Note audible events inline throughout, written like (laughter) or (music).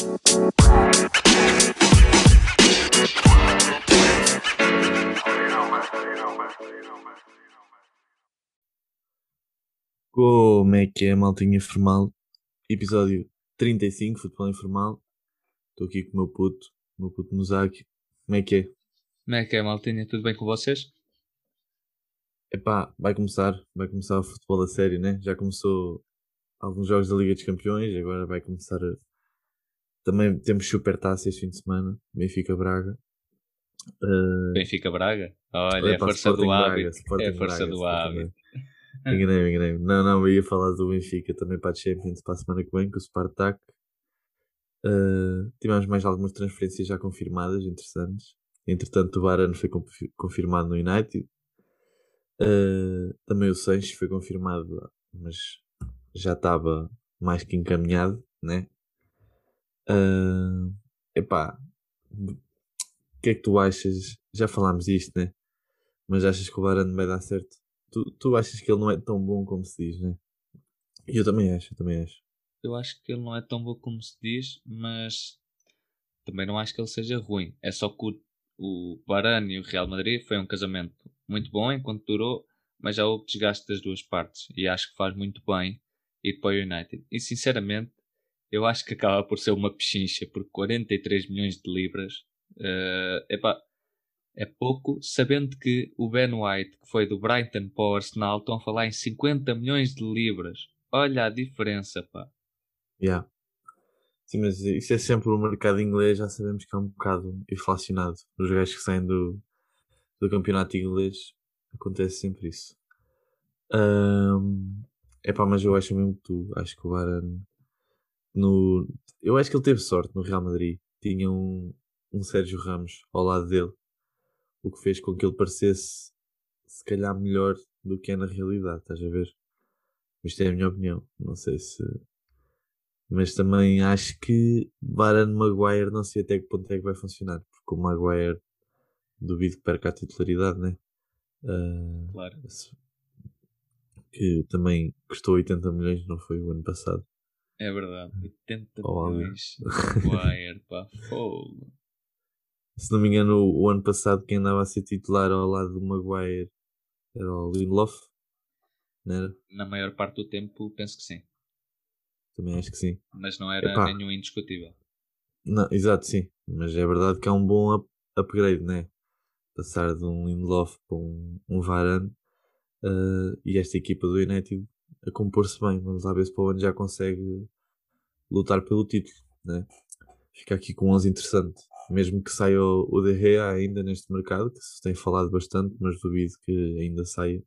Como é que é, maltinha informal? Episódio 35, Futebol Informal. Estou aqui com o meu puto, o meu puto Muzaki. Como é que é? Como é que é, maltinha? Tudo bem com vocês? Epá, vai começar, vai começar o futebol a sério, né? Já começou alguns jogos da Liga dos Campeões, agora vai começar. Também temos Super Taça este fim de semana, Benfica Braga. Uh... Benfica Braga? Olha, é a força do hábito. é a força do hábito. Enganei-me, enganei-me. Não, não, eu ia falar do Benfica também para a Champions para a semana que vem, com o Spartak. Uh, tivemos mais algumas transferências já confirmadas, interessantes. Entretanto, o Varane foi confirmado no United. Uh, também o Sanches foi confirmado, mas já estava mais que encaminhado, né? Uh, epá, o que é que tu achas? Já falámos disto, né? Mas achas que o Varane vai dar certo? Tu, tu achas que ele não é tão bom como se diz, né? E eu também acho, eu também acho. Eu acho que ele não é tão bom como se diz, mas também não acho que ele seja ruim. É só que o, o Varane e o Real Madrid foi um casamento muito bom enquanto durou, mas já houve desgaste das duas partes e acho que faz muito bem ir para o United. E sinceramente, eu acho que acaba por ser uma pechincha por 43 milhões de libras. Uh, epá, é pouco, sabendo que o Ben White, que foi do Brighton para o Arsenal, estão a falar em 50 milhões de libras. Olha a diferença, pá. Yeah. Sim, mas isso é sempre o mercado inglês, já sabemos que é um bocado inflacionado. Os gajos que saem do, do campeonato inglês, acontece sempre isso. Um, epá, mas eu acho mesmo que tu, acho que o Varane no, eu acho que ele teve sorte no Real Madrid. Tinha um, um Sérgio Ramos ao lado dele o que fez com que ele parecesse se calhar melhor do que é na realidade, estás a ver? Isto é a minha opinião, não sei se. Mas também acho que Varane Maguire não sei até que ponto é que vai funcionar, porque o Maguire duvido que perca a titularidade, né? Uh, claro. Que também custou 80 milhões, não foi o ano passado. É verdade, 80 oh, milhões. Maguire, pá, fogo se não me engano, o, o, ano passado quem andava a ser titular ao lado do Maguire era o Lindelof, não era? Na maior parte do tempo, penso que sim. Também acho que sim. Mas não era Epá. nenhum indiscutível. Não, exato, sim. Mas é verdade que é um bom up upgrade, né? Passar de um Lindelof para um, um Varane uh, e esta equipa do United a compor-se bem. Vamos lá ver se para o ano já consegue lutar pelo título, né? Fica aqui com 11 interessante mesmo que saia o, o De Gea ainda neste mercado, que se tem falado bastante, mas duvido que ainda saia.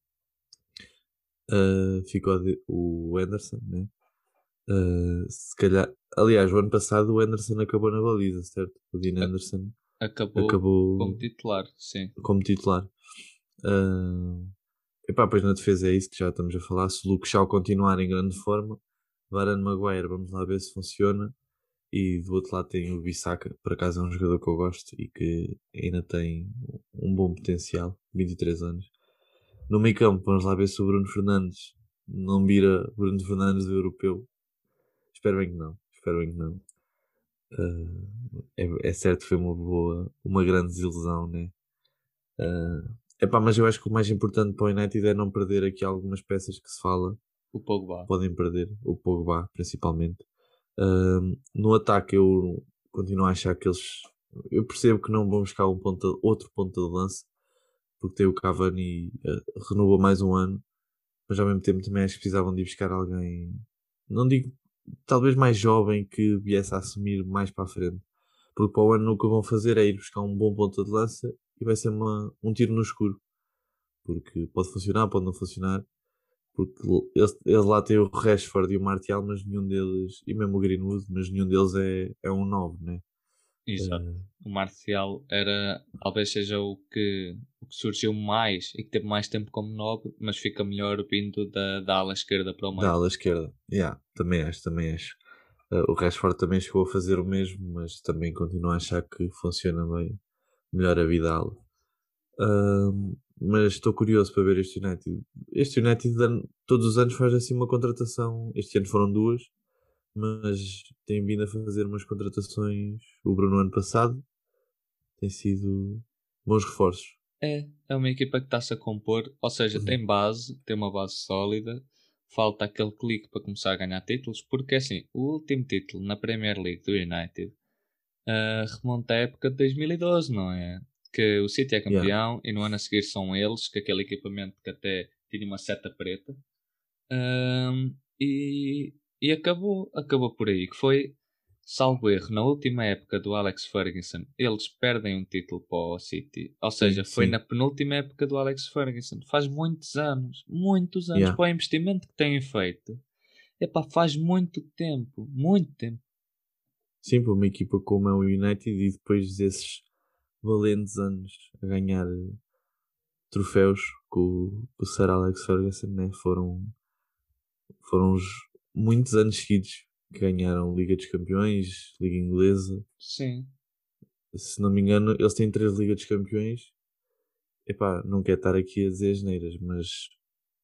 Uh, ficou o Anderson, né? Uh, se calhar, aliás, o ano passado o Anderson acabou na baliza, certo? O Dean Anderson acabou, acabou como titular, sim. Como titular. Uh, epá, pois na defesa é isso que já estamos a falar. Se o Luke Shaw continuar em grande forma, Varane Maguire, vamos lá ver se funciona. E do outro lado tem o Bissaka, por acaso é um jogador que eu gosto e que ainda tem um bom potencial, 23 anos. No meio campo, vamos lá ver se o Bruno Fernandes não vira Bruno Fernandes do europeu. Espero bem que não, espero bem que não. Uh, é, é, certo, foi uma boa, uma grande desilusão, né? Uh, epá, mas eu acho que o mais importante para o United é não perder aqui algumas peças que se fala. O Pogba. Podem perder, o Pogba principalmente no ataque eu continuo a achar que eles. Eu percebo que não vão buscar um ponta, outro ponto de lança, porque tem o Cavani uh, renovou mais um ano, mas ao mesmo tempo também acho que precisavam de ir buscar alguém, não digo talvez mais jovem que viesse a assumir mais para a frente, porque para o ano o que vão fazer é ir buscar um bom ponta de lança e vai ser uma, um tiro no escuro, porque pode funcionar, pode não funcionar, porque eles, eles lá têm o Rashford e o Martial, mas nenhum deles, e mesmo o Greenwood, mas nenhum deles é, é um 9, né? Exato. Uh, o Martial era, talvez seja o que, o que surgiu mais e que teve mais tempo como 9, mas fica melhor vindo da, da ala esquerda para o meio. Da ala esquerda, yeah, também acho, também acho. Uh, o Rashford também chegou a fazer o mesmo, mas também continuo a achar que funciona bem melhor a vida ala. Uh, mas estou curioso para ver este United. Este United todos os anos faz assim uma contratação. Este ano foram duas, mas tem vindo a fazer umas contratações. O Bruno ano passado tem sido bons reforços. É, é uma equipa que está-se a compor, ou seja, Uhum. tem base, tem uma base sólida, falta aquele clique para começar a ganhar títulos, porque assim, o último título na Premier League do United ah, remonta à época de 2012, não é? Que o City é campeão Yeah. e no ano a seguir são eles, com aquele equipamento que até tinha uma seta preta. Ahm, e, e acabou, acabou por aí, que foi, salvo erro, na última época do Alex Ferguson, eles perdem um título para o City. Ou seja, foi sim. na penúltima época do Alex Ferguson. Faz muitos anos, muitos anos Yeah. para o investimento que têm feito. Epá, faz muito tempo, muito tempo. Sim, para uma equipa como é o United e depois desses valentes anos a ganhar eh, troféus com, o- Sir Alex Ferguson, né? foram, foram os muitos anos seguidos que ganharam Liga dos Campeões, Liga Inglesa. Sim. Se não me engano, eles têm três Liga dos Campeões. Epá, não quero estar aqui a dizer asneiras, mas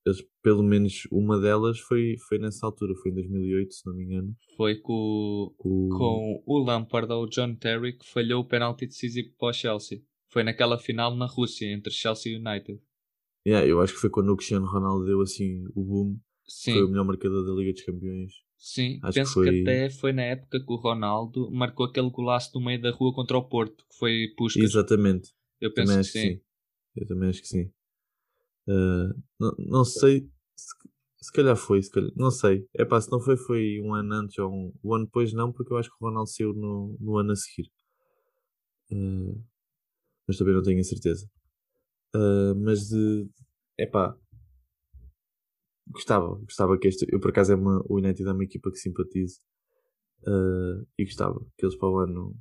eles, pelo menos uma delas foi, foi nessa altura, foi em 2008, se não me engano. Foi com, Com, com o Lampard ou o John Terry que falhou o penalti decisivo para o Chelsea. Foi naquela final na Rússia entre Chelsea e United. Yeah, eu acho que foi quando o Cristiano Ronaldo deu assim o boom. Sim. Foi o melhor marcador da Liga dos Campeões. Sim, Acho que penso que, foi- até foi na época que o Ronaldo marcou aquele golaço no meio da rua contra o Porto, que foi Puskas. Exatamente. Eu penso que acho que sim. sim. Eu também acho que sim. Ah, não, sei. Se, se calhar foi, se calhar, não sei. É pá, se não foi, foi um ano antes ou um, um ano depois, não, porque eu acho que o Ronaldo saiu no, no ano a seguir. Ah, mas também não tenho a certeza. Ah, mas de. É pá. Gostava, gostava que este. Eu por acaso é uma, o United é uma equipa que simpatizo. Ah, e gostava que eles para o ano.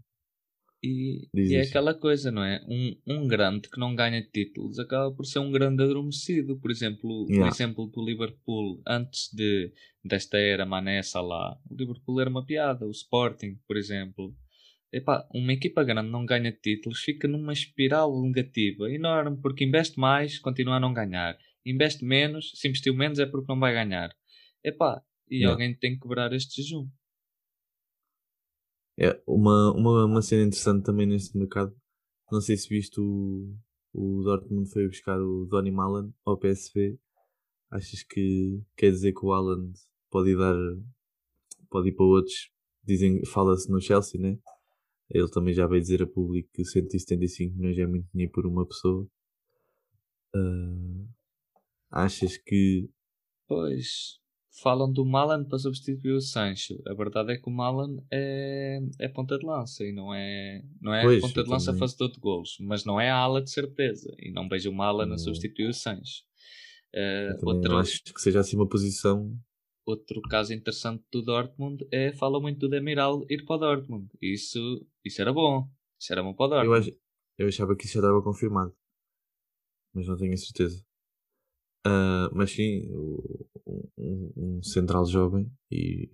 E, e é aquela coisa, não é? Um, um grande que não ganha títulos acaba por ser um grande adormecido. Por exemplo, o Yeah. exemplo do Liverpool, antes de, desta era Mané lá, o Liverpool era uma piada. O Sporting, por exemplo. Epá, uma equipa grande não ganha títulos, fica numa espiral negativa enorme, porque investe mais, continua a não ganhar. Investe menos, se investiu menos é porque não vai ganhar. Epá, e Yeah. alguém tem que quebrar este jejum. É, uma, uma, uma cena interessante também neste mercado. Não sei se viste o, o Dortmund foi buscar o Donny Malen ao PSV. Achas que quer dizer que o Haaland pode ir dar pode ir para outros? Dizem, fala-se no Chelsea, né? Ele também já veio dizer a público que 175 milhões é muito dinheiro por uma pessoa. Ah, achas que Pois, falam do Malan para substituir o Sancho. A verdade é que o Malan é, é ponta de lança e não é, não é Pois, ponta eu de lança também. fazedor de golos, mas não é a ala de certeza. E não vejo o Malan a substituir o Sancho. Eu também outro, não acho que seja assim uma posição outro caso interessante do Dortmund é fala muito do Demiral ir para o Dortmund. Isso, isso era bom. Isso era bom para o Eu, Dortmund. ach- eu achava que isso já estava confirmado, mas não tenho a certeza. Ah, mas sim, o- um, um central jovem e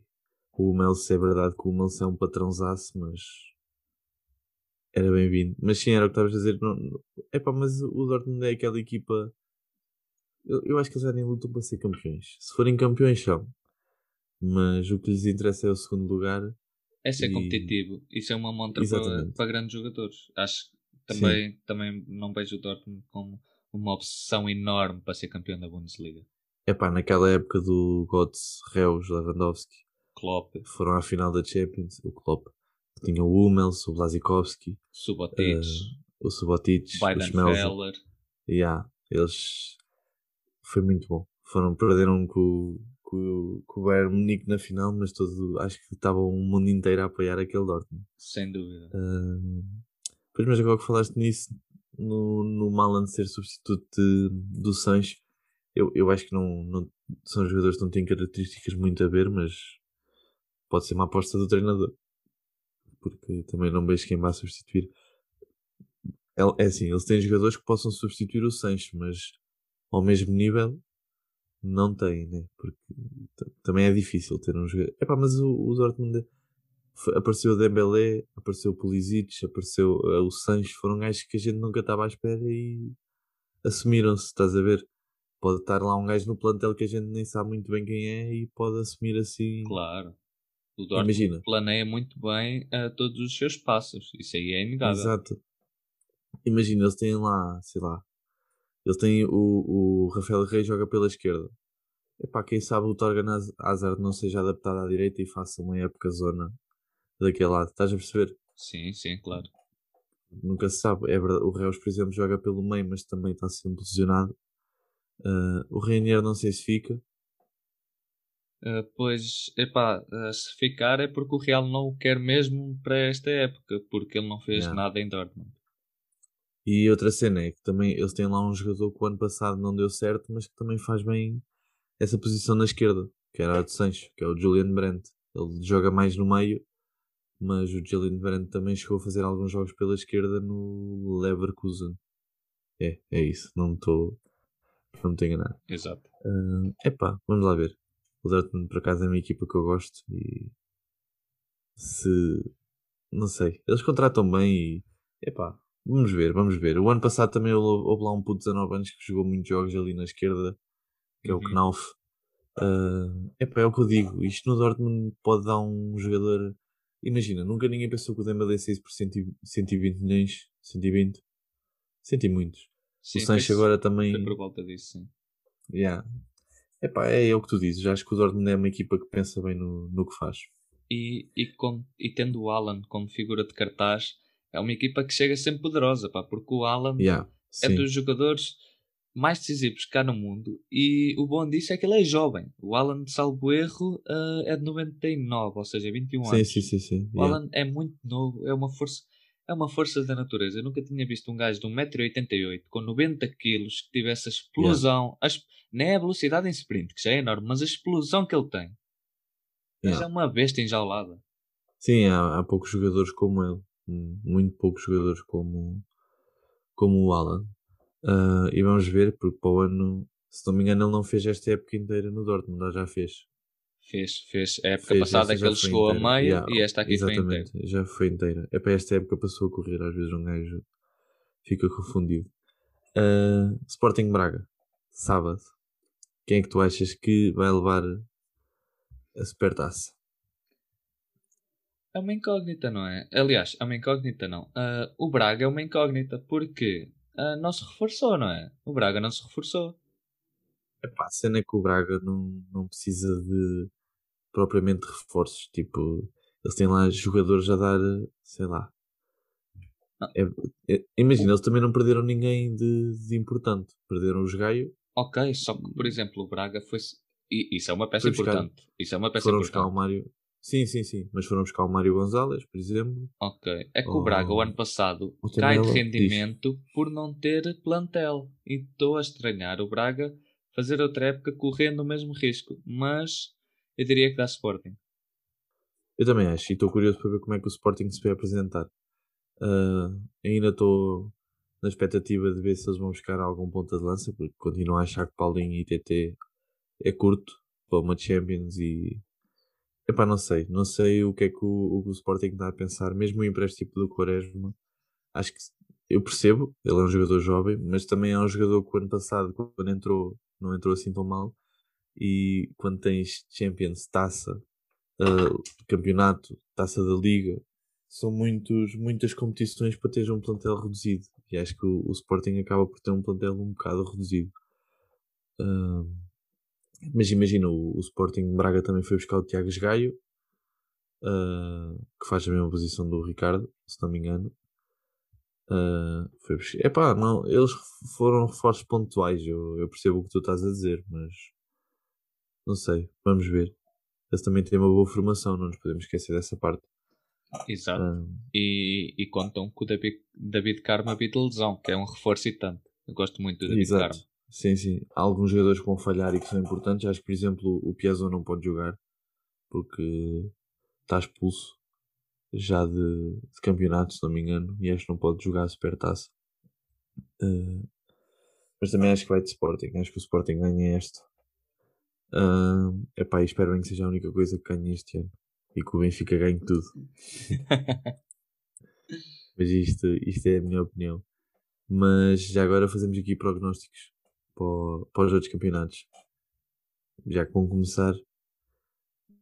o Hummels, é verdade que o Hummels é um patrãozaço, mas era bem-vindo. Mas sim, era o que estavas a dizer. Não, epá, mas o Dortmund é aquela equipa. Eu, eu acho que eles já nem lutam para ser campeões. Se forem campeões, são. Mas o que lhes interessa é o segundo lugar. É ser E- competitivo. Isso é uma montra para, para grandes jogadores. Acho que também, também não vejo o Dortmund como uma obsessão enorme para ser campeão da Bundesliga. Epá, naquela época do Götze, Reus, Lewandowski, Klopp, foram à final da Champions, o Klopp. Tinha o Hummels, o Blazikowski, Subotic, o Subotic, o Schmelzer. Yeah, eles... Foi muito bom. Foram, perderam com, o- com, com o Bayern Munique na final, mas todo, acho que estava o mundo inteiro a apoiar aquele Dortmund. Sem dúvida. Ah, pois, mas agora que falaste nisso, no, no Malan ser substituto de- do Sancho, eu, eu acho que não, não são jogadores que não têm características muito a ver, mas pode ser uma aposta do treinador. Porque também não vejo quem vá substituir. É, é assim, eles têm jogadores que possam substituir o Sancho, mas ao mesmo nível não têm, né? Porque também é difícil ter um jogador. Epá, mas o, o Dortmund foi- apareceu o Dembélé, apareceu o Pulisic, apareceu eh, o Sancho, foram gajos que a gente nunca estava à espera e assumiram-se, estás a ver? Pode estar lá um gajo no plantel que a gente nem sabe muito bem quem é e pode assumir assim Claro. O Dortmund Imagina. planeia muito bem uh, todos os seus passos. Isso aí é inegável. Exato. Imagina, eles têm lá, sei lá, eles têm o, o Rafael Reis joga pela esquerda. Epá, quem sabe o Torgan Az- Hazard não seja adaptado à direita e faça uma época zona daquele lado. Estás a perceber? Sim, sim, claro. Nunca se sabe. É verdade. O Reus, por exemplo, joga pelo meio, mas também está sempre lesionado. Ah, o Reinier não sei se fica. Uh, pois, epá, uh, se ficar é porque o Real não o quer mesmo para esta época, porque ele não fez Yeah. nada em Dortmund. E outra cena é que também eles têm lá um jogador que o ano passado não deu certo, mas que também faz bem essa posição na esquerda, que era a de Sancho, que é o Julian Brandt. Ele joga mais no meio, mas o Julian Brandt também chegou a fazer alguns jogos pela esquerda no Leverkusen. É, é isso, não me estou. Não me estou enganado. Exato. Ah, epá, vamos lá ver. O Dortmund, por acaso, é uma equipa que eu gosto e. Se. Não sei. Eles contratam bem e. Epá, vamos ver, vamos ver. O ano passado também houve lá um puto de 19 anos que jogou muitos jogos ali na esquerda, que é o Uhum. Knauf. Ah, epá, é o que eu digo. Isto no Dortmund pode dar um jogador. Imagina, nunca ninguém pensou que o Dembélé saísse por 100 e- 120 milhões. 120. 100 e muitos. Sim, o Sancho agora também. Foi por volta disso, sim. Yeah. Epá, é o que tu dizes. Acho que o Dortmund é uma equipa que pensa bem no, no que faz. E, e, com, e tendo o Alan como figura de cartaz, é uma equipa que chega sempre poderosa, pá, porque o Alan Yeah. é Sim. dos jogadores mais decisivos há no mundo e o bom disso é que ele é jovem. O Alan, salvo erro, ah, é de 99, ou seja, 21 Sim, anos. sim, sim, sim. O Yeah. Alan é muito novo, é uma força, é uma força da natureza. Eu nunca tinha visto um gajo de 1,88m com 90kg que tivesse a explosão, a es- nem a velocidade em sprint, que já é enorme, mas a explosão que ele tem. Yeah. já é uma besta enjaulada. Sim, há, há poucos jogadores como ele. Hum, Muito poucos jogadores como, como o Alan. Ah, e vamos ver, porque para o ano, se não me engano, ele não fez esta época inteira no Dortmund, já fez. Fez, fez. A época Fez, passada que ele chegou a meio Yeah, e esta aqui foi inteira. Já foi inteira. É para esta época passou a correr, às vezes um gajo fica confundido. Ah, Sporting Braga, sábado. Quem é que tu achas que vai levar a supertaça? É uma incógnita, não é? Aliás, é uma incógnita não. Ah, o Braga é uma incógnita porque ah, não se reforçou, não é? O Braga não se reforçou. Epá, a cena é que o Braga não, não precisa de propriamente reforços. Tipo, eles têm lá jogadores a dar, sei lá. Ah. É- é- imagina, eles também não perderam ninguém de, de importante. Perderam os Gaio, Ok, só que, por exemplo, o Braga foi. E isso é uma peça buscar- importante. Isso é uma peça foram buscar o importante. Mário. Sim, sim, sim. Mas foram buscar o Mário Gonzalez, por exemplo. Ok. É que o Oh. Braga, o ano passado, O cai de rendimento por não ter plantel. E estou a estranhar o Braga fazer outra época correndo o mesmo risco. Mas eu diria que dá Sporting. Eu também acho. E estou curioso para ver como é que o Sporting se vai apresentar. Ah, ainda estou na expectativa de ver se eles vão buscar algum ponta de lança, porque continuo a achar que Paulinho e TT é curto para uma Champions e. Epá, não sei. Não sei o que é que o, o Sporting está a pensar. Mesmo o empréstimo do Quaresma, acho que eu percebo. Ele é um jogador jovem, mas também é um jogador que o ano passado, quando entrou, não entrou assim tão mal. E quando tens Champions, taça, uh, campeonato, taça da liga, são muitos, muitas competições para teres um plantel reduzido. E acho que o, o Sporting acaba por ter um plantel um bocado reduzido. Uh, mas imagina, o, o Sporting Braga também foi buscar o Tiago Gaio, uh, que faz a mesma posição do Ricardo, se não me engano. Uh, foi buscar... Epá, não, eles foram reforços pontuais, eu, eu percebo o que tu estás a dizer, mas não sei, vamos ver. Eles também têm uma boa formação, não nos podemos esquecer dessa parte. Exato. Uh, E, e contam com o David, David Carmo a vir de lesão, que é um reforço e tanto. Eu gosto muito do David Exato. Carmo. Sim, sim. Há alguns jogadores que vão falhar e que são importantes. Acho que, por exemplo, o Piazon não pode jogar porque está expulso já de, de campeonato, se não me engano, e acho que não pode jogar a supertaça. Uh, mas também acho que vai de Sporting. Acho que o Sporting ganha esta. Uh, epá, espero bem que seja a única coisa que ganhe este ano e que o Benfica ganhe tudo. (laughs) Mas isto, isto é a minha opinião. Mas já agora fazemos aqui prognósticos para, o- para os outros campeonatos. Já que vão começar.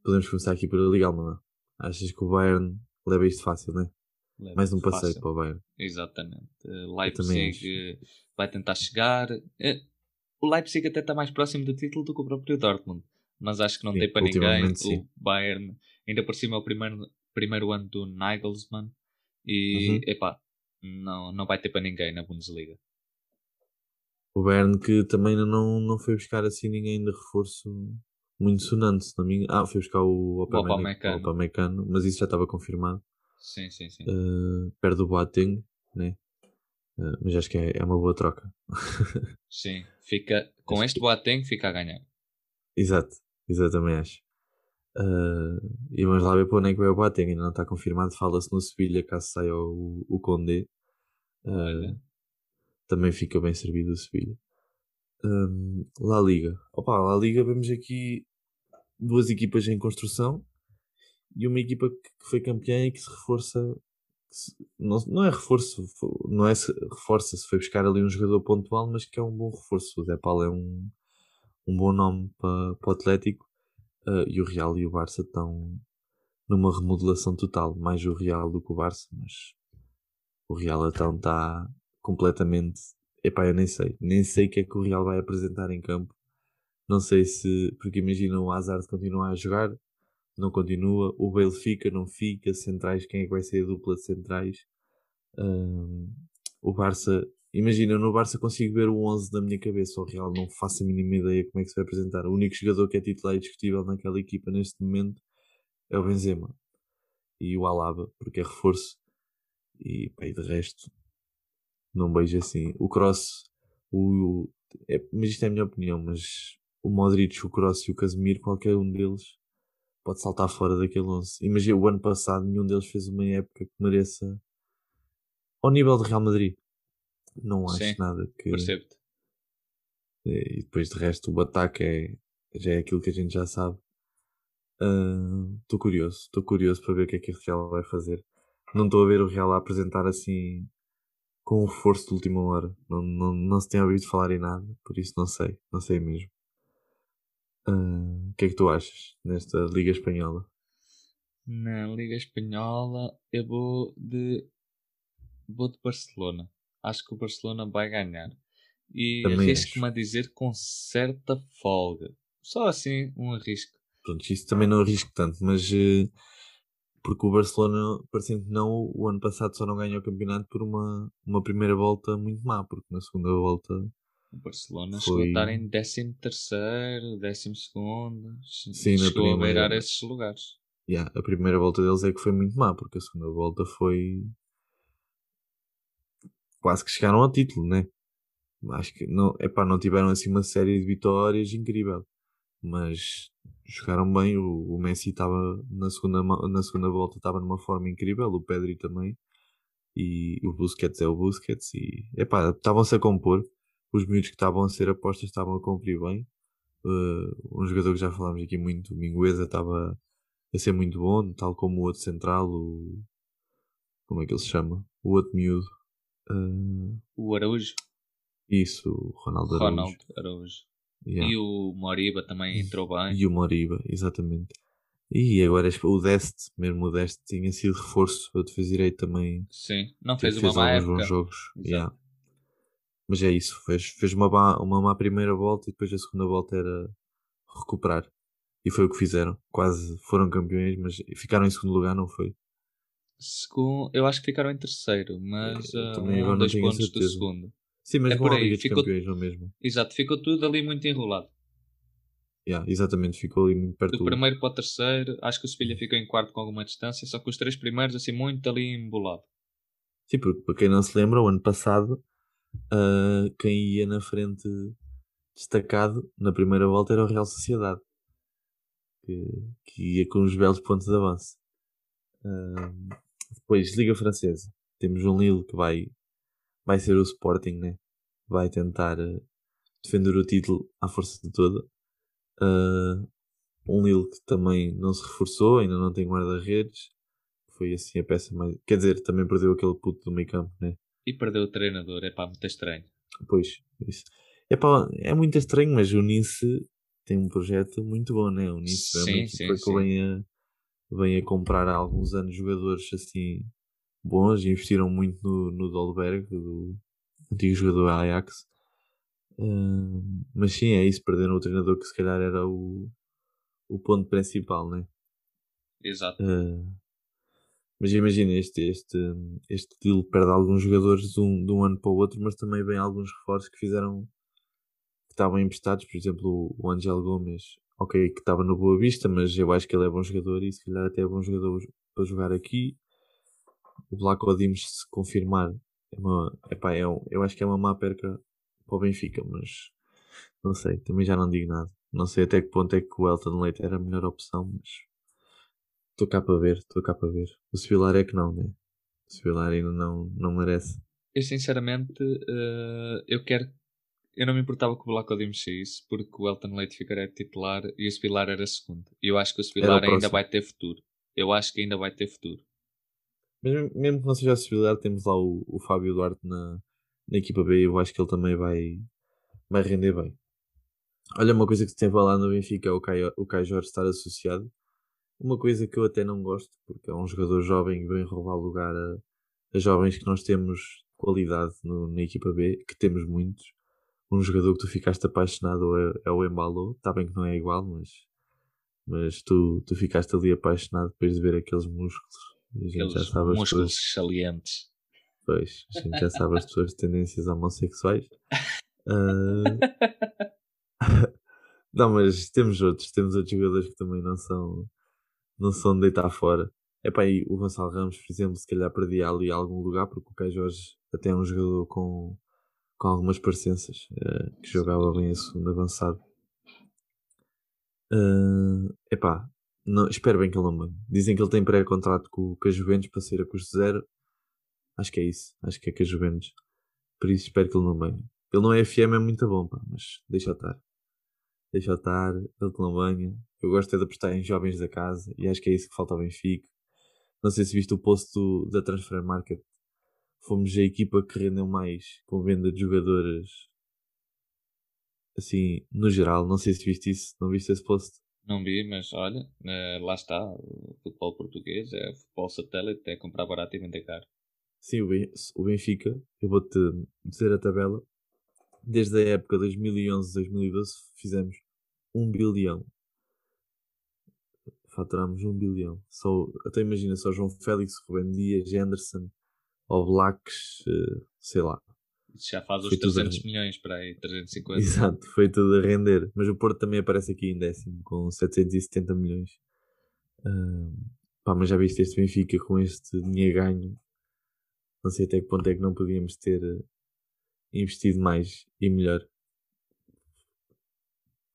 podemos começar aqui pela Liga Alemã. Achas que o Bayern leva isto fácil, não é? Leva Mais um passeio fácil. para o Bayern. Exatamente. Eh, Leipzig eh, vai tentar chegar. O Leipzig até está mais próximo do título do que o próprio Dortmund. Mas acho que não Sim, tem para ninguém. sim. O Bayern, ainda por cima, é o primeiro, primeiro ano do Nagelsmann. E, Uhum. epá, não, não vai ter para ninguém na Bundesliga. O Bayern que também não, não foi buscar assim ninguém de reforço muito sonante, se não me engano. Ah, foi buscar o Upamecano, Upamecano. o Upamecano, mas isso já estava confirmado. Sim, sim, sim. Uh, perto do Boateng, né? Uh, mas acho que é, é uma boa troca. (laughs) Sim. Fica, com Acho este Boateng fica a ganhar. Exato, exatamente acho. Uh, e vamos lá ver para onde é que vai o Boateng, ainda não está confirmado. Fala-se no Sevilha, caso saia o, o Condé. Uh, Olha. também fica bem servido o Sevilha. Um, La Liga. Opa, La Liga vemos aqui duas equipas em construção e uma equipa que foi campeã e que se reforça. Não, não é reforço, fo- não é reforça, se foi buscar ali um jogador pontual, mas que é um bom reforço. O Depal é um, um bom nome para, para o Atlético uh, e o Real e o Barça estão numa remodelação total. Mais o Real do que o Barça, mas o Real então está completamente. Epá, eu nem sei. Nem sei o que é que o Real vai apresentar em campo. Não sei se. Porque imagina o Hazard continuar a jogar, não continua. O Bale fica, não fica. Centrais, quem é que vai ser a dupla de centrais? Ahm, o Barça. Imagina, no Barça consigo ver o 11 da minha cabeça. O Real não faço a mínima ideia como é que se vai apresentar. O único jogador que é titular e discutível naquela equipa neste momento é o Benzema e o Alaba, porque é reforço. E, pá, e de resto, não vejo assim. O Cross, o, é, mas isto é a minha opinião, mas o Modric, o Cross e o Casemiro, qualquer um deles pode saltar fora daquele 11. Imagina, o ano passado nenhum deles fez uma época que mereça ao nível de Real Madrid. Não acho Sim, nada que. Percebo-te. E depois de resto o ataque é, já é aquilo que a gente já sabe. Estou curioso, estou curioso para ver o que é que o Real vai fazer. Não estou a ver o Real a apresentar assim com o reforço de última hora. Não, não, não se tem ouvido falar em nada, por isso não sei, não sei mesmo. Ah, o que é que tu achas nesta Liga Espanhola? Na Liga Espanhola eu vou de vou de Barcelona. Acho que o Barcelona vai ganhar. E arrisco-me a dizer com certa folga. Só assim um arrisco. Pronto, isso também não arrisco tanto, mas eh, porque o Barcelona, parecendo que não, o ano passado só não ganhou o campeonato por uma, uma primeira volta muito má, porque na segunda volta O Barcelona chegou a Foi- estar em 13 terceiro, 12 segundo. Sim, na chegou a primeira, beirar mas- esses lugares. Yeah, a primeira volta deles é que foi muito má, porque a segunda volta foi. Quase que chegaram ao título, né? Acho que não, epá, não tiveram assim uma série de vitórias incrível, mas jogaram bem. O, o Messi estava na segunda, na segunda volta, estava numa forma incrível, o Pedri também, e o Busquets é o Busquets. E epá, estavam-se a compor. Os miúdos que estavam a ser apostas estavam a cumprir bem. Uh, um jogador que já falámos aqui muito, o Mingueza, estava a ser muito bom, tal como o outro central, o. Como é que ele se chama? O outro miúdo. Uh, O Araújo, isso, o Ronaldo Araújo. Ronald Araújo. Yeah. E o Moriba também entrou bem. E o Moriba, exatamente. E agora o Dest, mesmo o Dest, tinha sido reforço. O defesa direito também Sim, não fez, fez uma má época. jogos. Yeah. Mas é isso, fez, fez uma, má, uma má primeira volta e depois a segunda volta era recuperar. E foi o que fizeram. Quase foram campeões, mas ficaram em segundo lugar, não foi? Segundo, eu acho que ficaram em terceiro, mas uh, também um agora não dois pontos do certeza. segundo. Sim, mas É por aí, ficou- Campeões, não é mesmo? Exato, ficou tudo ali muito enrolado. Yeah, exatamente, ficou ali muito perto Do do. primeiro para o terceiro, acho que o Sevilha ficou em quarto com alguma distância, só que os três primeiros, assim, muito ali embolado. Sim, porque para quem não se lembra, o ano passado, ah, quem ia na frente destacado na primeira volta era o Real Sociedade, que, que ia com os belos pontos de avanço. Ah, depois, Liga Francesa, temos um Lille que vai, vai ser o Sporting, né? vai tentar ah, defender o título à força de toda. Ah, um Lille que também não se reforçou, ainda não tem guarda-redes. Foi assim a peça mais. Quer dizer, também perdeu aquele puto do meio campo, né? E perdeu o treinador, é pá, muito estranho. Pois, isso. Epá, é muito estranho, mas o Nice tem um projeto muito bom, né? O Nice é uma equipa que vem a, vem a comprar há alguns anos jogadores assim bons, investiram muito no, no Dolberg, do antigo jogador Ajax. Ah, mas sim, é isso, perderam o treinador que se calhar era o, o ponto principal, né? Exato. Ah, mas imagina, este, este, este deal perde alguns jogadores de um, de um ano para o outro, mas também vem alguns reforços que fizeram que estavam emprestados, por exemplo, o Angel Gomes, ok, que estava no Boa Vista, mas eu acho que ele é bom jogador e se calhar até é bom jogador para jogar aqui. O Black Dimos, se confirmar, é uma, epá, é um, eu acho que é uma má perca para o Benfica, mas não sei, também já não digo nada. Não sei até que ponto é que o Elton Leite era a melhor opção, mas estou cá para ver, estou cá para ver. O Sevilar é que não, né? O Sevilar ainda não, não merece. Eu sinceramente, eh, eu quero. Eu não me importava que o Black Dimos saísse, porque o Elton Leite ficaria titular e o Spilar era segundo. E eu acho que o Spilar ainda vai ter futuro. Eu acho que ainda vai ter futuro. Mesmo- mesmo que não seja a Sevilar, temos lá o, o Fábio Duarte na, na equipa B e eu acho que ele também vai, vai render bem. Olha, uma coisa que se tem falado no Benfica é o Kai, o Kai Jorge estar associado. Uma coisa que eu até não gosto, porque é um jogador jovem que vem roubar lugar a, a jovens que nós temos qualidade no- na equipa B, que temos muitos. Um jogador que tu ficaste apaixonado é, é o Embalo. Está bem que não é igual, mas, mas tu, tu ficaste ali apaixonado depois de ver aqueles músculos. E a gente já Aqueles sabe as músculos salientes. pois, a gente já sabe as tuas tendências homossexuais. (laughs) Ah, (laughs) não, mas temos outros, temos outros jogadores que também não são, não são de deitar fora. Epá, e o Gonçalo Ramos, por exemplo, se calhar perdia ali algum lugar, porque o Caio Jorge até é um jogador com, com algumas parecenças, eh, que jogava bem a segundo avançado. Ah, epá, não, espero bem que ele não venha. Dizem que ele tem pré-contrato com, com a Juventus para sair a custo zero. Acho que é isso, acho que é com a Juventus. Por isso espero que ele não venha. Ele não é FM, é muito bom, pá, mas deixa estar. Deixa estar, ele que não venha. Eu gosto é de apostar em jovens da casa e acho que é isso que falta ao Benfica. Não sei se viste o post do- da Transfer Market. Fomos a equipa que rendeu mais com venda de jogadores assim, no geral. Não sei se viste isso, não viste esse post? Não vi, mas olha, eh, lá está. O futebol português é futebol satélite, é comprar barato e vender caro. Sim, o Benfica, eu vou-te dizer a tabela. Desde a época 2011-2012 fizemos 1 bilhão. Faturámos 1 bilhão. Só, até imagina, só João Félix, Rubem Dias, Anderson, ou Blacks, eh, sei lá. Isso já faz os Foi tudo 300 bem. milhões para aí, 350. Exato, foi tudo a render. Mas o Porto também aparece aqui em décimo, com 770 milhões. Ah, pá, mas já viste este Benfica com este dinheiro ganho? Não sei até que ponto é que não podíamos ter eh, investido mais e melhor.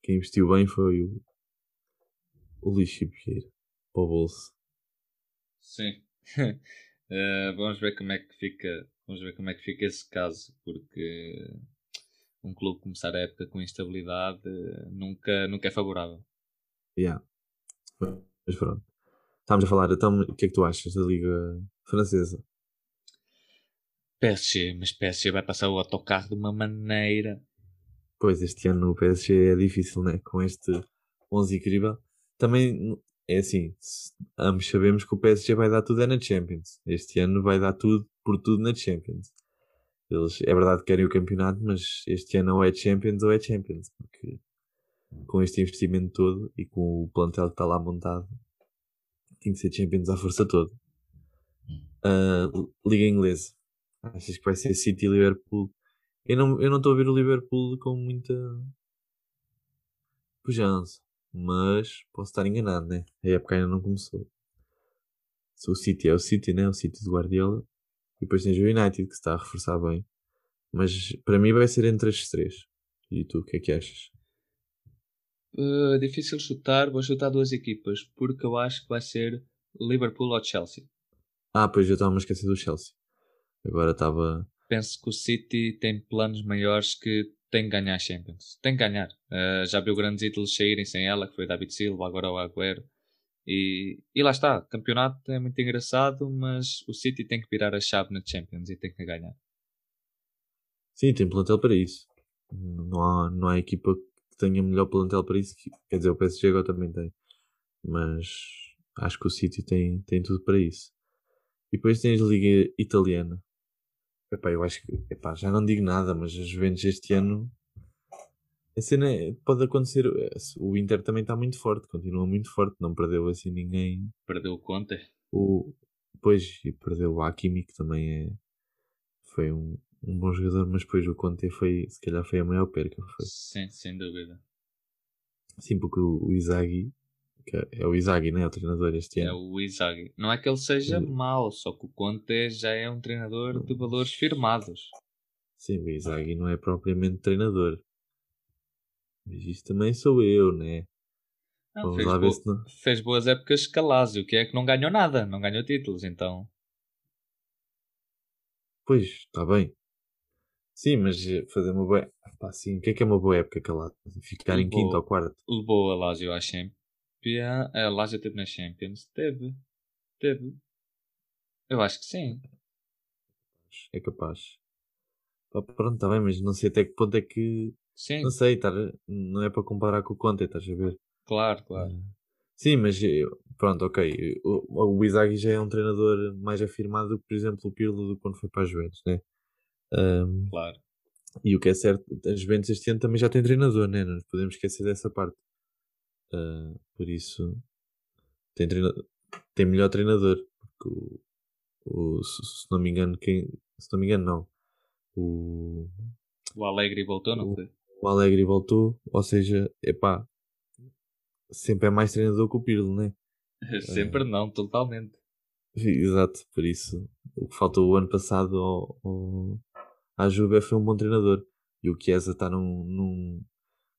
Quem investiu bem foi o, o Luís para o bolso. Sim. (laughs) Eh, vamos ver como é que fica. Vamos ver como é que fica esse caso, porque um clube começar a época com instabilidade eh, nunca, nunca é favorável. Yeah. Mas pronto. Estávamos a falar, então o que é que tu achas da Liga Francesa? PSG, mas PSG vai passar o autocarro de uma maneira. Pois, este ano o PSG é difícil, né? Com este 11 incrível. Também é assim, ambos sabemos que o PSG vai dar tudo é na Champions. Este ano vai dar tudo por tudo na Champions. Eles, é verdade que querem o campeonato, mas este ano ou é Champions ou é Champions. Porque com este investimento todo e com o plantel que está lá montado, tem que ser Champions à força toda. Ah, Liga Inglesa. Achas que vai ser City e Liverpool? Eu não eu não estou a ver o Liverpool com muita pujança, mas posso estar enganado, né? A época ainda não começou. Se o City é o City, né? O City de Guardiola. E depois tens o United que está a reforçar bem. Mas para mim vai ser entre estes três. E tu, o que é que achas? Eh, difícil chutar, vou chutar duas equipas, porque eu acho que vai ser Liverpool ou Chelsea. Ah, pois eu estava a esquecer do Chelsea. Agora estava. Penso que o City tem planos maiores que tem que ganhar a Champions. Tem que ganhar. Eh, já viu grandes ídolos saírem sem ela, que foi David Silva, agora o Agüero. E, e lá está, campeonato é muito engraçado, mas o City tem que virar a chave na Champions e tem que ganhar. Sim, tem plantel para isso. Não há, não há equipa que tenha melhor plantel para isso. Quer dizer, o PSG agora também tem. Mas acho que o City tem, tem tudo para isso. E depois tens a Liga Italiana. Epá, eu acho que, epá, já não digo nada, mas as Juventus este ano a cena é, pode acontecer. O Inter também está muito forte, continua muito forte, não perdeu assim ninguém. Perdeu o Conte. O, pois, e perdeu o Hakimi, que também é, foi um, um bom jogador, mas depois o Conte foi, se calhar foi a maior perca. Foi. Sim, sem dúvida. Sim, porque o, o Izagi, é, é o Izagi, não é? O treinador este É ano. o Izagi. Não é que ele seja Hum. mau, só que o Conte já é um treinador de valores firmados. Sim, o Izagi não é propriamente treinador. Mas isto também sou eu, né? Não, fez, bo- não. fez boas épocas Scalazzi, o que é que não ganhou nada, não ganhou títulos, então. Pois, está bem. Sim, mas eh, fazer uma boa. Pá, sim, o que é que é uma boa época calado? Ficar em Levou- quinto ou quarto? Levou a Lazio à Champions. A Lazio teve na Champions? Teve. Teve. Eu acho que sim. É capaz. Pronto, está bem, mas não sei até que ponto é que. Sim, Não sei, tá, não é para comparar com o Conte, estás a ver? claro, claro. Eh, Sim, mas eu- pronto, ok. O, o Izagi já é um treinador mais afirmado do que, por exemplo, o Pirlo do quando foi para a Juventus, né? Ahm, Claro. e o que é certo, a Juventus este ano também já tem treinador, né? Não podemos esquecer dessa parte. Ah, por isso, tem, tem melhor treinador. Porque o, o- se, não me engano, quem, se não me engano, não. O, O Alegre voltou, não foi? o Alegre voltou, ou seja, epá, sempre é mais treinador que o Pirlo, né? (laughs) Sempre não, totalmente. Exato, por isso o que faltou o ano passado ao, ao, à Juve foi um bom treinador e o Chiesa está num, num,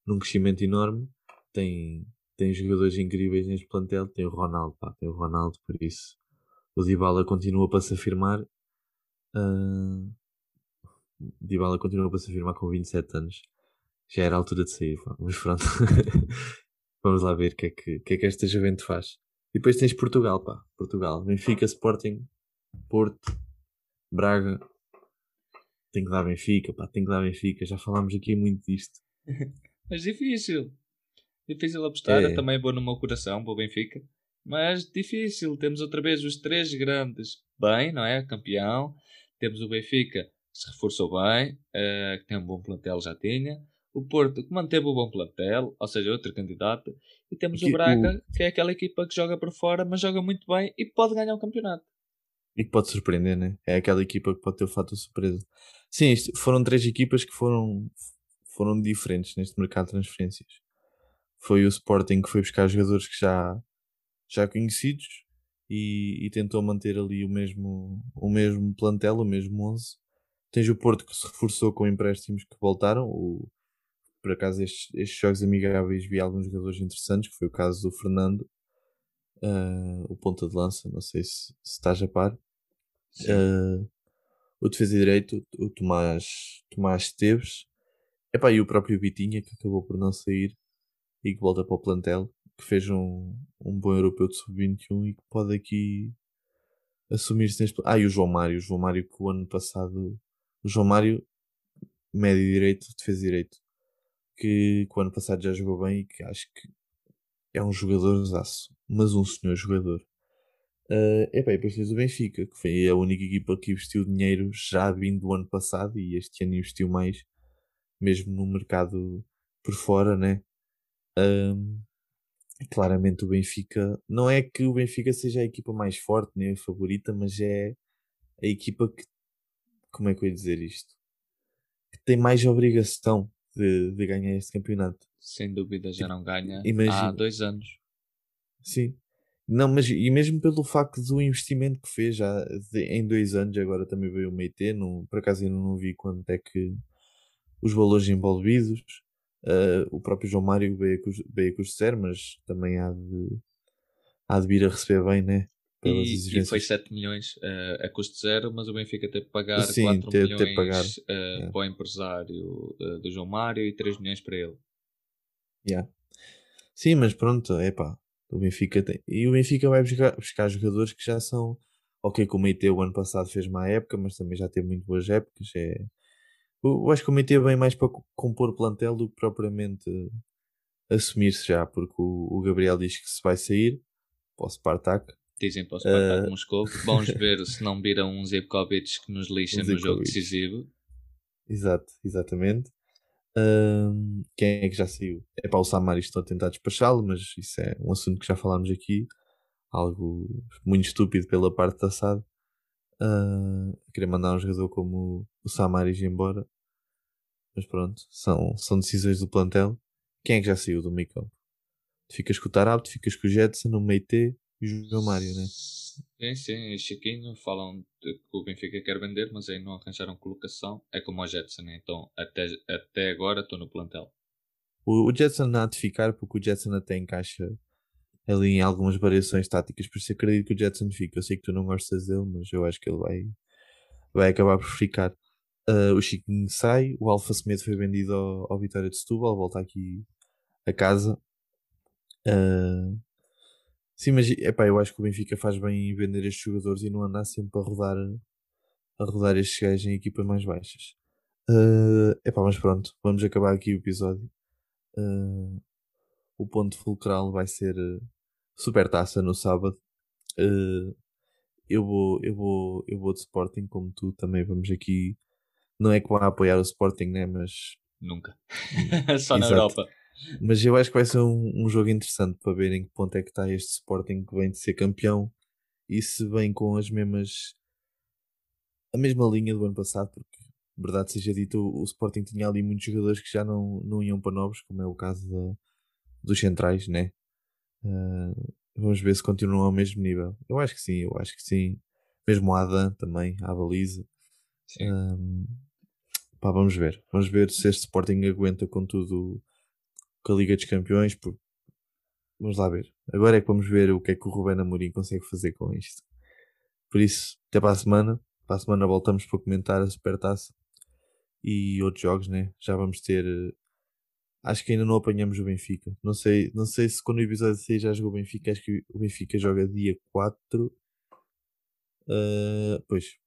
num crescimento enorme tem, tem jogadores incríveis neste plantel, tem o Ronaldo, pá, tem o Ronaldo, por isso o Dybala continua para se afirmar ah, Dybala continua para se afirmar com 27 anos já era a altura de sair, pá, mas pronto (laughs) vamos lá ver o que é que, que, é que esta Juventus faz e depois tens Portugal, pá. Portugal. Benfica, Sporting, Porto, Braga. Tem que dar Benfica, pá. Tem que dar Benfica. Já falámos aqui muito disto. (laughs) Mas difícil. Difícil apostar. É. Também vou no meu coração para o Benfica. Mas difícil. Temos outra vez os três grandes bem, não é? Campeão. Temos o Benfica que se reforçou bem, eh, que tem um bom plantel, já tinha. O Porto que manteve o bom plantel, ou seja, outro candidato. E temos o Braga, que é aquela equipa que joga por fora, mas joga muito bem e pode ganhar o campeonato. E que pode surpreender, né? É aquela equipa que pode ter o fator surpresa. Sim, isto, foram três equipas que foram, foram diferentes neste mercado de transferências. Foi o Sporting que foi buscar jogadores que já, já conhecidos e, e tentou manter ali o mesmo, o mesmo plantel, o mesmo 11. Tens o Porto que se reforçou com empréstimos que voltaram. O, por acaso, estes, estes jogos amigáveis vi alguns jogadores interessantes, que foi o caso do Fernando, ah, o ponta de lança. Não sei se, se estás a par. Ah, o defesa direito, o Tomás, Tomás Esteves, Epá, e o próprio Vitinha, que acabou por não sair e que volta para o plantel, que fez um, um bom europeu de sub-21 e que pode aqui assumir-se neste. Ah, e o João Mário, o João Mário que o ano passado. O João Mário, médio direito, defesa direito, que, que o ano passado já jogou bem e que acho que é um jogador mas um senhor jogador. Uh, epá, e depois tens o Benfica, que foi a única equipa que investiu dinheiro já vindo do ano passado e este ano investiu mais, mesmo no mercado por fora, né? Um, claramente o Benfica, não é que o Benfica seja a equipa mais forte nem a favorita, mas é a equipa que, como é que eu ia dizer isto? Que tem mais obrigação de, de ganhar este campeonato. Sem dúvida já não ganha há Imagina. dois anos. Sim. Não, mas e mesmo pelo facto do investimento que fez já de- em dois anos, agora também veio o Meite, não, por acaso ainda não vi quanto é que os valores envolvidos. Ah, o próprio João Mário veio a, custar, mas também há de, há de vir a receber bem, né? Pelas E, e exigências. foi 7 milhões eh, a custo zero, mas o Benfica teve que pagar Sim, 4 teve- milhões teve pagar. É. para o empresário do João Mário e 3 milhões para ele. Yeah. Sim, mas pronto, é pá. O Benfica tem. E o Benfica vai buscar, buscar jogadores que já são. Ok, que o Meite o ano passado fez má época, mas também já teve muito boas épocas. É... Eu, acho que o Meite é bem mais para co- compor plantel do que propriamente assumir-se já, porque o, o, Gabriel diz que se vai sair para o Spartak. Dizem para o Spartak uh... Moscou. Vamos (laughs) ver se não viram um Zivkovic que nos lixa um no jogo decisivo. Exato, exatamente. Quem é que já saiu? É para o Samaris estão a tentar despachá-lo, mas isso é um assunto que já falámos aqui. Algo muito estúpido pela parte da SAD. Uh, querer mandar um jogador como o Samaris embora. Mas pronto, são, são decisões do plantel. Quem é que já saiu do meio campo? Ficas com o Tarapto, ficas com o Jetson, no meio T e o João Mário, né? Sim, sim, e Chiquinho falam que o Benfica quer vender, mas aí não arranjaram colocação. É como o Jetson, né? então até, até agora estou no plantel. O, o Jetson não há de ficar porque o Jetson até encaixa ali em algumas variações táticas, por isso acredito que o Jetson fica. Eu sei que tu não gostas dele, mas eu acho que ele vai, vai acabar por ficar. Uh, o Chiquinho sai, o Alfa Semedo foi vendido ao, ao Vitória de Setúbal, volta aqui a casa. Uh, sim, mas epá, eu acho que o Benfica faz bem em vender estes jogadores e não andar sempre a rodar, a rodar estes gajos em equipas mais baixas. Uh, epá, mas pronto, vamos acabar aqui o episódio. Uh, o ponto fulcral vai ser uh, Super Taça no sábado. Uh, eu vou, eu vou, eu vou de Sporting como tu também. Vamos aqui. Não é que vá apoiar o Sporting, né? Mas nunca. (laughs) Só na Europa. Mas eu acho que vai ser um, um, jogo interessante para ver em que ponto é que está este Sporting que vem de ser campeão e se vem com as mesmas a mesma linha do ano passado, porque verdade seja dito, o, o Sporting tinha ali muitos jogadores que já não, não iam para novos, como é o caso da, dos centrais, né? Uh, vamos ver se continuam ao mesmo nível. Eu acho que sim, eu acho que sim. Mesmo o Adam também, a baliza. Um, pá, vamos ver. Vamos ver se este Sporting aguenta com tudo com a Liga dos Campeões. Vamos lá ver. Agora é que vamos ver o que é que o Rubén Amorim consegue fazer com isto. Por isso, até para a semana. Para a semana voltamos para comentar a Supertaça e outros jogos, né? Já vamos ter. Acho que ainda não apanhamos o Benfica. Não sei, não sei se quando o episódio 6 já jogou o Benfica. Acho que o Benfica joga dia 4. Uh, ah, pois,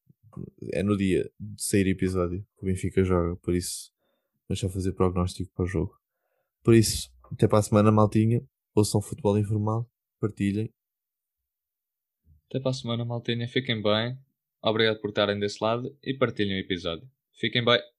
é no dia de sair episódio que o Benfica joga. Por isso, vamos só fazer prognóstico para o jogo. Por isso, até para a semana, maltinha. Ouçam futebol informal, partilhem. Até para a semana, maltinha. Fiquem bem. Obrigado por estarem desse lado e partilhem o episódio. Fiquem bem.